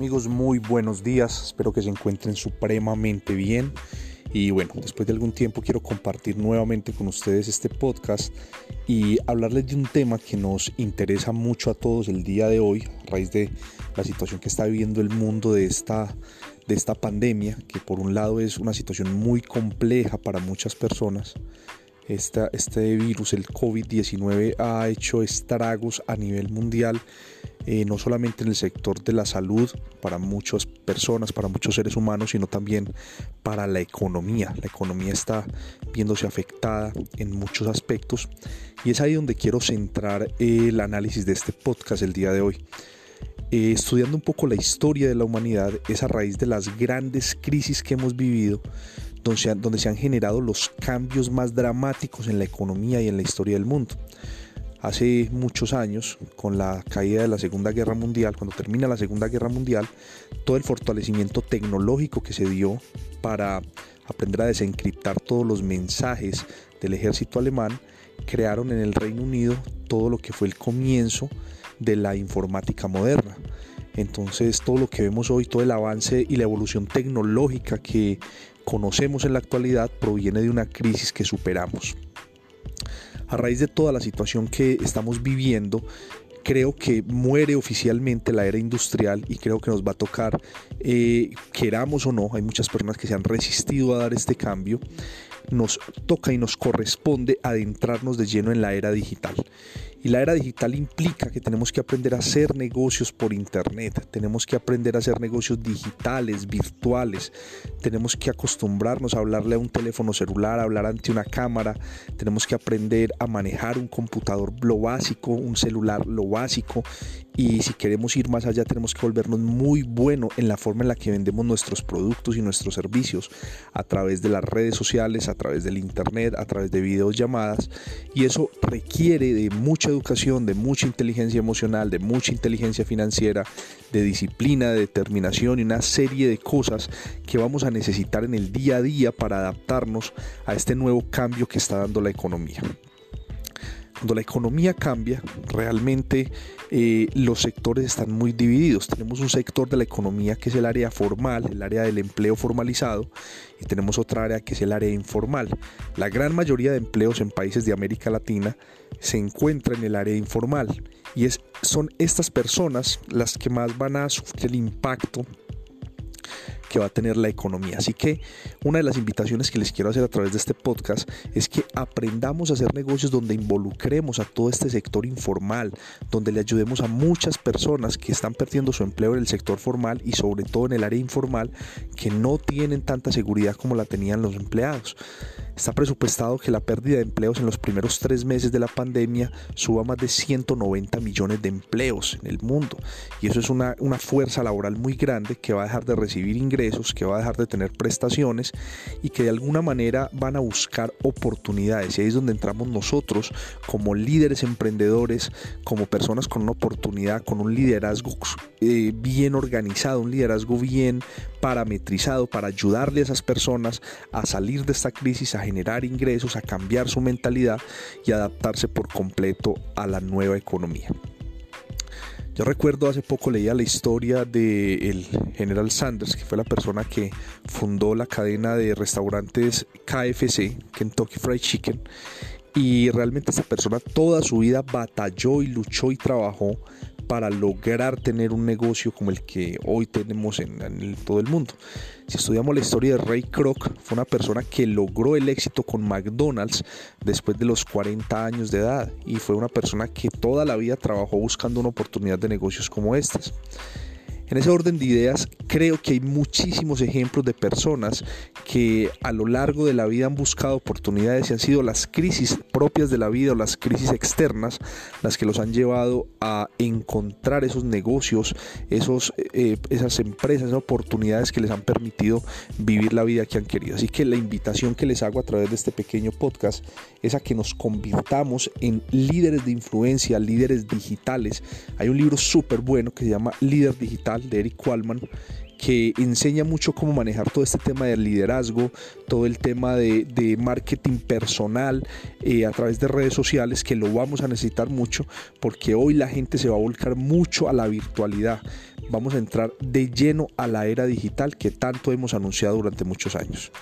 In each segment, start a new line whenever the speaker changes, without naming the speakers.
Amigos, muy buenos días. Espero que se encuentren supremamente bien. Y bueno, después de algún tiempo quiero compartir nuevamente con ustedes este podcast y hablarles de un tema que nos interesa mucho a todos el día de hoy, a raíz de la situación que está viviendo el mundo de esta, de esta pandemia, que por un lado es una situación muy compleja para muchas personas. Esta, este virus, el COVID-19, ha hecho estragos a nivel mundial eh, no solamente en el sector de la salud para muchas personas, para muchos seres humanos, sino también para la economía. La economía está viéndose afectada en muchos aspectos y es ahí donde quiero centrar el análisis de este podcast el día de hoy. Eh, estudiando un poco la historia de la humanidad, es a raíz de las grandes crisis que hemos vivido donde donde se han generado los cambios más dramáticos en la economía y en la historia del mundo hace muchos años, con la caída de la Segunda Guerra Mundial, cuando termina la Segunda Guerra Mundial, todo el fortalecimiento tecnológico que se dio para aprender a desencriptar todos los mensajes del ejército alemán, crearon en el Reino Unido todo lo que fue el comienzo de la informática moderna. Entonces todo lo que vemos hoy, todo el avance y la evolución tecnológica que conocemos en la actualidad proviene de una crisis que superamos a raíz de toda la situación que estamos viviendo, creo que muere oficialmente la era industrial y creo que nos va a tocar, eh, queramos o no, hay muchas personas que se han resistido a dar este cambio, nos toca y nos corresponde adentrarnos de lleno en la era digital. Y la era digital implica que tenemos que aprender a hacer negocios por Internet, tenemos que aprender a hacer negocios digitales, virtuales, tenemos que acostumbrarnos a hablarle a un teléfono celular, a hablar ante una cámara, tenemos que aprender a manejar un computador lo básico, un celular lo básico y si queremos ir más allá tenemos que volvernos muy bueno en la forma en la que vendemos nuestros productos y nuestros servicios a través de las redes sociales, a través del internet, a través de videollamadas y eso requiere de mucha educación, de mucha inteligencia emocional, de mucha inteligencia financiera, de disciplina, de determinación y una serie de cosas que vamos a necesitar en el día a día para adaptarnos a este nuevo cambio que está dando la economía. Cuando la economía cambia, realmente eh, los sectores están muy divididos. Tenemos un sector de la economía que es el área formal, el área del empleo formalizado, y tenemos otra área que es el área informal. La gran mayoría de empleos en países de América Latina se encuentra en el área informal y son estas personas las que más van a sufrir el impacto que va a tener la economía. Así que una de las invitaciones que les quiero hacer a través de este podcast es que aprendamos a hacer negocios donde involucremos a todo este sector informal, donde le ayudemos a muchas personas que están perdiendo su empleo en el sector formal y sobre todo en el área informal que no tienen tanta seguridad como la tenían los empleados. Está presupuestado que la pérdida de empleos en los primeros tres meses de la pandemia suba más de 190 millones de empleos en el mundo. Y eso es una, una fuerza laboral muy grande que va a dejar de recibir ingresos, que va a dejar de tener prestaciones y que de alguna manera van a buscar oportunidades. Y ahí es donde entramos nosotros como líderes emprendedores, como personas con una oportunidad, con un liderazgo eh, bien organizado, un liderazgo bien parametrizado para ayudarle a esas personas a salir de esta crisis, a generar ingresos, a cambiar su mentalidad y adaptarse por completo a la nueva economía. Yo recuerdo hace poco leía la historia del General Sanders, que fue la persona que fundó la cadena de restaurantes KFC, Kentucky Fried Chicken, y realmente esta persona toda su vida batalló y luchó y trabajó para lograr tener un negocio como el que hoy tenemos en, todo el mundo. Si estudiamos la historia de Ray Kroc, fue una persona que logró el éxito con McDonald's después de los 40 años de edad y fue una persona que toda la vida trabajó buscando una oportunidad de negocios como estas. En ese orden de ideas, creo que hay muchísimos ejemplos de personas que a lo largo de la vida han buscado oportunidades y han sido las crisis propias de la vida o las crisis externas las que los han llevado a encontrar esos negocios, esos, eh, esas empresas, esas oportunidades que les han permitido vivir la vida que han querido. Así que la invitación que les hago a través de este pequeño podcast es a que nos convirtamos en líderes de influencia, líderes digitales. Hay un libro súper bueno que se llama Líder Digital de Eric Qualman que enseña mucho cómo manejar todo este tema del liderazgo, todo el tema de, marketing personal eh, a través de redes sociales, que lo vamos a necesitar mucho porque hoy la gente se va a volcar mucho a la virtualidad. vamos a entrar de lleno a la era digital que tanto hemos anunciado durante muchos años.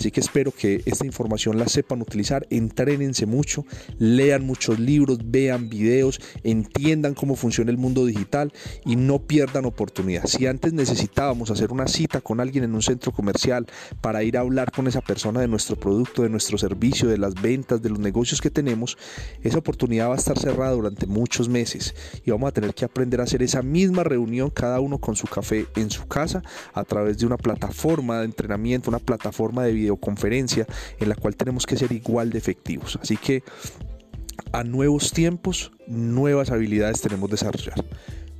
Así que espero que esta información la sepan utilizar, entrénense mucho, lean muchos libros, vean videos, entiendan cómo funciona el mundo digital y no pierdan oportunidad. Si antes necesitábamos hacer una cita con alguien en un centro comercial para ir a hablar con esa persona de nuestro producto, de nuestro servicio, de las ventas, de los negocios que tenemos, esa oportunidad va a estar cerrada durante muchos meses y vamos a tener que aprender a hacer esa misma reunión cada uno con su café en su casa a través de una plataforma de entrenamiento, una plataforma de videoconferencia en la cual tenemos que ser igual de efectivos. Así que a nuevos tiempos, nuevas habilidades tenemos que desarrollar.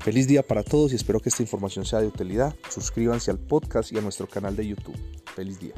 Feliz día para todos y espero que esta información sea de utilidad. Suscríbanse al podcast y a nuestro canal de YouTube. Feliz día.